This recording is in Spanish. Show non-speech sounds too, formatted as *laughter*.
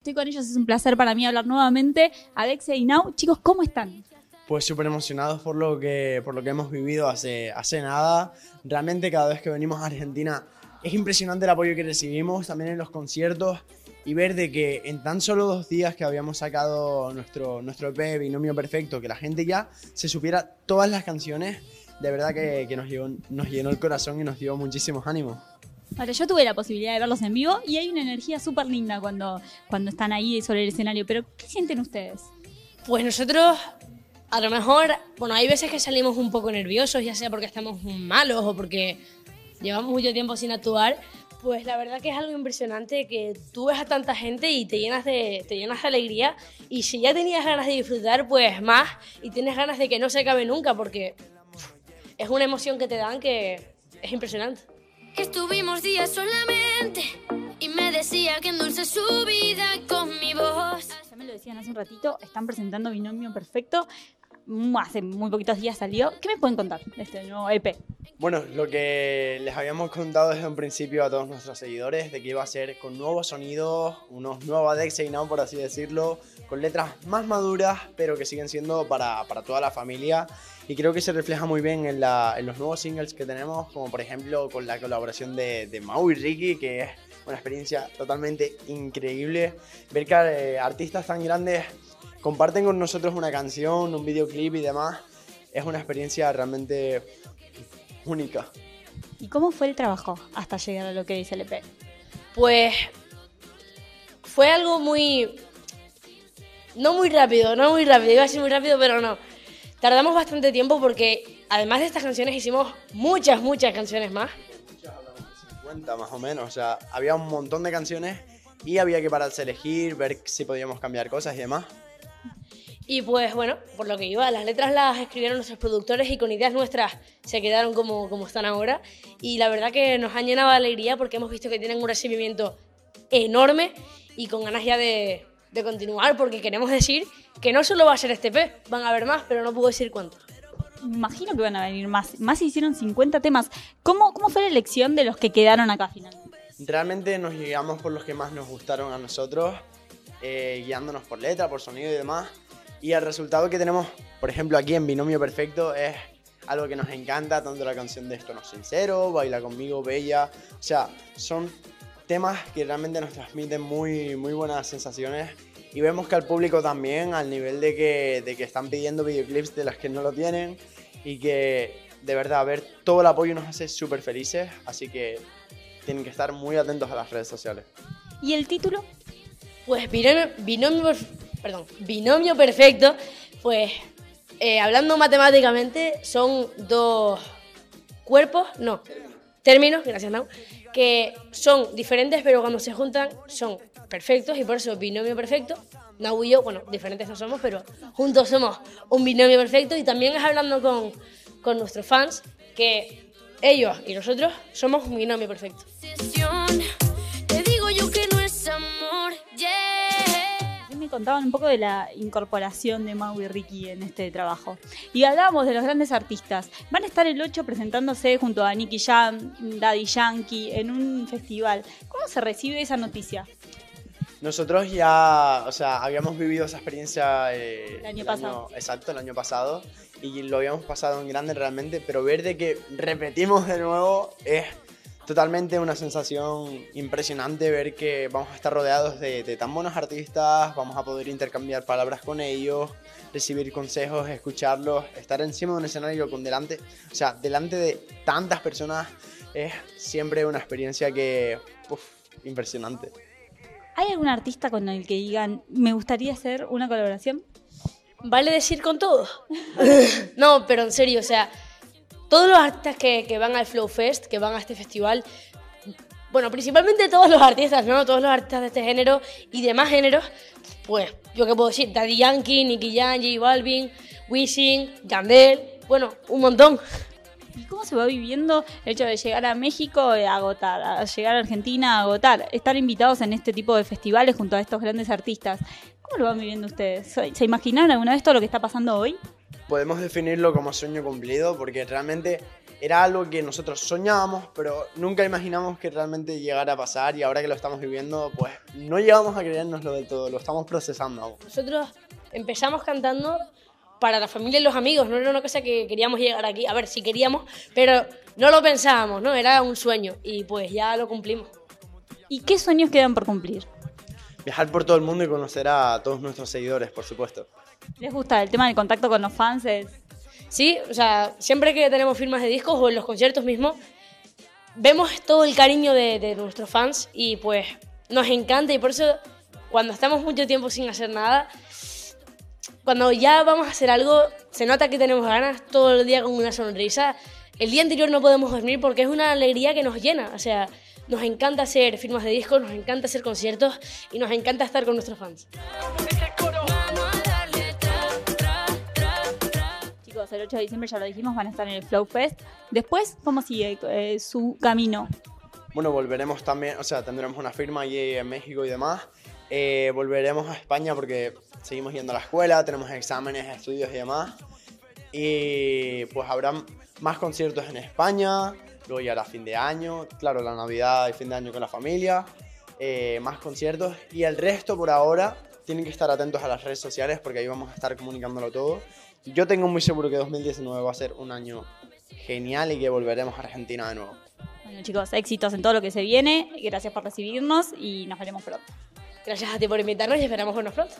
Estoy con ellos, es un placer para mí hablar nuevamente. Alexia y Nau, chicos, ¿cómo están? Pues súper emocionados por lo que por lo que hemos vivido hace, hace nada. Realmente cada vez que venimos a Argentina es impresionante el apoyo que recibimos también en los conciertos y ver de que en tan solo dos días que habíamos sacado nuestro, nuestro EP Binomio Perfecto, que la gente ya se supiera todas las canciones, de verdad que, que nos, nos llenó el corazón y nos dio muchísimos ánimos. Ahora, yo tuve la posibilidad de verlos en vivo y hay una energía súper linda cuando, cuando están ahí sobre el escenario, pero ¿qué sienten ustedes? Pues nosotros, a lo mejor, bueno, hay veces que salimos un poco nerviosos, ya sea porque estamos malos o porque llevamos mucho tiempo sin actuar, pues la verdad que es algo impresionante que tú ves a tanta gente y te llenas de, te llenas de alegría y si ya tenías ganas de disfrutar, pues más y tienes ganas de que no se acabe nunca porque es una emoción que te dan que es impresionante. Estuvimos días solamente y me decía que endulce su vida con mi voz. Ya me lo decían hace un ratito, están presentando Binomio Perfecto. Hace muy poquitos días salió. ¿Qué me pueden contar de este nuevo EP? Bueno, lo que les habíamos contado desde un principio a todos nuestros seguidores, de que iba a ser con nuevos sonidos, unos nuevos y Now, por así decirlo, con letras más maduras, pero que siguen siendo para, para toda la familia. Y creo que se refleja muy bien en, la- en los nuevos singles que tenemos, como por ejemplo con la colaboración de, de Mau y Ricky, que es una experiencia totalmente increíble. Ver que eh, artistas tan grandes comparten con nosotros una canción, un videoclip y demás, es una experiencia realmente única. ¿Y cómo fue el trabajo hasta llegar a lo que dice el EP? Pues fue algo muy... No muy rápido, no muy rápido, iba a ser muy rápido, pero no. Tardamos bastante tiempo porque además de estas canciones hicimos muchas, muchas canciones más. 50 más o menos, o sea, había un montón de canciones y había que pararse a elegir, ver si podíamos cambiar cosas y demás. Y pues bueno, por lo que iba, las letras las escribieron nuestros productores y con ideas nuestras se quedaron como, como están ahora. Y la verdad que nos han llenado de alegría porque hemos visto que tienen un recibimiento enorme y con ganas ya de, de continuar porque queremos decir que no solo va a ser este P, van a haber más, pero no puedo decir cuántos. Imagino que van a venir más. Más hicieron 50 temas. ¿Cómo, ¿Cómo fue la elección de los que quedaron acá finalmente? Realmente nos guiamos por los que más nos gustaron a nosotros, eh, guiándonos por letra, por sonido y demás. Y el resultado que tenemos, por ejemplo, aquí en Binomio Perfecto es algo que nos encanta, tanto la canción de Esto no es sincero, Baila conmigo, Bella. O sea, son temas que realmente nos transmiten muy, muy buenas sensaciones. Y vemos que al público también, al nivel de que, de que están pidiendo videoclips de las que no lo tienen. Y que de verdad, ver todo el apoyo nos hace súper felices. Así que tienen que estar muy atentos a las redes sociales. ¿Y el título? Pues binomio, binomio, perdón, binomio perfecto, pues eh, hablando matemáticamente son dos cuerpos, no, términos, gracias Nau, que son diferentes pero cuando se juntan son perfectos y por eso binomio perfecto. Nau y yo, bueno, diferentes no somos, pero juntos somos un binomio perfecto y también es hablando con, con nuestros fans que ellos y nosotros somos un binomio perfecto. Contaban un poco de la incorporación de Mau y Ricky en este trabajo. Y hablábamos de los grandes artistas. Van a estar el 8 presentándose junto a Nicky Jam, Daddy Yankee, en un festival. ¿Cómo se recibe esa noticia? Nosotros ya, o sea, habíamos vivido esa experiencia eh, El año pasado. exacto, el año pasado, y lo habíamos pasado en grande realmente, pero ver de que repetimos de nuevo es totalmente una sensación impresionante ver que vamos a estar rodeados de, de tan buenos artistas, vamos a poder intercambiar palabras con ellos, recibir consejos, escucharlos, estar encima de un escenario con delante, o sea, delante de tantas personas es siempre una experiencia que, uf, impresionante. ¿Hay algún artista con el que digan, me gustaría hacer una colaboración? ¿Vale decir con todo? *laughs* no, pero en serio, o sea, todos los artistas que, que van al Flow Fest, que van a este festival, bueno, principalmente todos los artistas, ¿no? Todos los artistas de este género y demás géneros, pues, yo qué puedo decir, Daddy Yankee, Nicky Jam, J Balvin, Wisin, Yandel, bueno, un montón. ¿Y cómo se va viviendo el hecho de llegar a México a agotar, a llegar a Argentina a agotar, estar invitados en este tipo de festivales junto a estos grandes artistas? ¿Cómo lo van viviendo ustedes? ¿Se imaginaron alguna vez todo lo que está pasando hoy? Podemos definirlo como sueño cumplido porque realmente era algo que nosotros soñábamos, pero nunca imaginamos que realmente llegara a pasar y ahora que lo estamos viviendo, pues no llegamos a creérnoslo del todo, lo estamos procesando aún. Nosotros empezamos cantando para la familia y los amigos, no era una cosa que queríamos llegar aquí, a ver, si queríamos, pero no lo pensábamos, ¿no? Era un sueño y pues ya lo cumplimos. ¿Y qué sueños quedan por cumplir? Viajar por todo el mundo y conocer a todos nuestros seguidores, por supuesto. ¿Les gusta el tema del contacto con los fans? Es- Sí, o sea, siempre que tenemos firmas de discos o en los conciertos mismos, vemos todo el cariño de, de nuestros fans y pues nos encanta y por eso cuando estamos mucho tiempo sin hacer nada, cuando ya vamos a hacer algo, se nota que tenemos ganas todo el día con una sonrisa. El día anterior no podemos dormir porque es una alegría que nos llena, o sea, nos encanta hacer firmas de discos, nos encanta hacer conciertos y nos encanta estar con nuestros fans. El 8 de diciembre ya lo dijimos, van a estar en el Flow Fest. Después, ¿cómo sigue eh, su camino? Bueno, volveremos también, o sea, tendremos una firma allí en México y demás. Eh, volveremos a España porque seguimos yendo a la escuela, tenemos exámenes, estudios y demás. Y pues habrá más conciertos en España, luego ya era fin de año, claro, la Navidad y fin de año con la familia, eh, más conciertos. Y el resto por ahora tienen que estar atentos a las redes sociales porque ahí vamos a estar comunicándolo todo. Yo tengo muy seguro que 2019 va a ser un año genial y que volveremos a Argentina de nuevo. Bueno, chicos, éxitos en todo lo que se viene. Gracias por recibirnos y nos veremos pronto. Gracias a ti por invitarnos y esperamos vernos pronto.